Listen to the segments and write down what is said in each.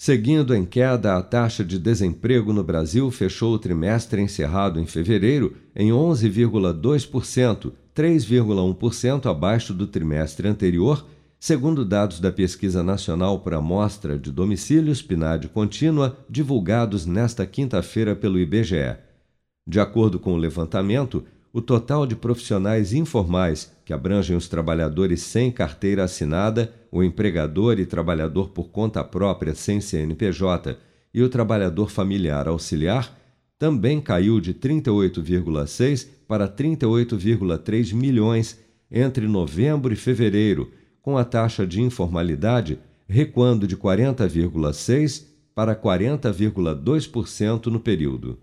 Seguindo em queda, a taxa de desemprego no Brasil fechou o trimestre encerrado em fevereiro em 11,2%, 3,1% abaixo do trimestre anterior, segundo dados da Pesquisa Nacional por Amostra de Domicílios PNAD Contínua, divulgados nesta quinta-feira pelo IBGE. De acordo com o levantamento, o total de profissionais informais, que abrangem os trabalhadores sem carteira assinada, o empregador e trabalhador por conta própria sem CNPJ e o trabalhador familiar auxiliar, também caiu de 38,6 para 38,3 milhões entre novembro e fevereiro, com a taxa de informalidade recuando de 40,6 para 40,2% no período.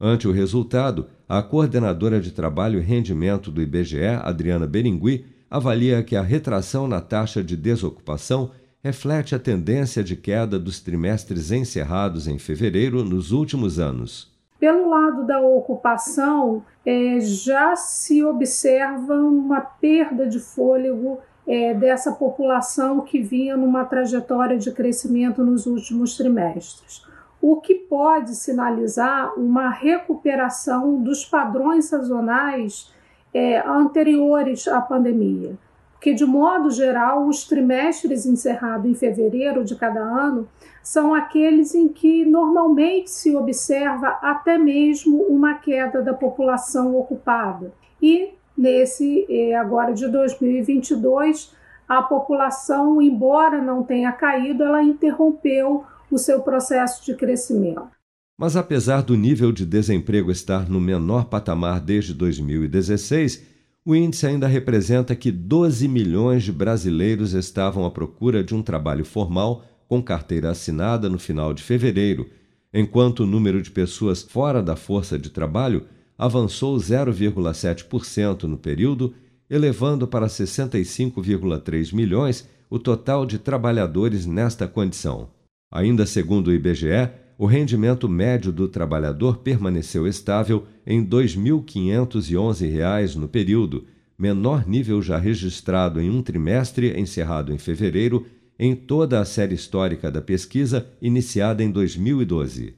Ante o resultado, a coordenadora de trabalho e rendimento do IBGE, Adriana Beringui, avalia que a retração na taxa de desocupação reflete a tendência de queda dos trimestres encerrados em fevereiro nos últimos anos. Pelo lado da ocupação, é, já se observa uma perda de fôlego é, dessa população que vinha numa trajetória de crescimento nos últimos trimestres o que pode sinalizar uma recuperação dos padrões sazonais é, anteriores à pandemia. Porque, de modo geral, os trimestres encerrados em fevereiro de cada ano são aqueles em que normalmente se observa até mesmo uma queda da população ocupada. E nesse é, agora de 2022, a população, embora não tenha caído, ela interrompeu o seu processo de crescimento. Mas apesar do nível de desemprego estar no menor patamar desde 2016, o índice ainda representa que 12 milhões de brasileiros estavam à procura de um trabalho formal com carteira assinada no final de fevereiro, enquanto o número de pessoas fora da força de trabalho avançou 0,7% no período, elevando para 65,3 milhões o total de trabalhadores nesta condição. Ainda segundo o IBGE, o rendimento médio do trabalhador permaneceu estável em R$ 2.511 no período, menor nível já registrado em um trimestre encerrado em fevereiro em toda a série histórica da pesquisa iniciada em 2012.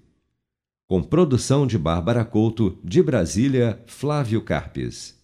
Com produção de Bárbara Couto, de Brasília, Flávio Carpes.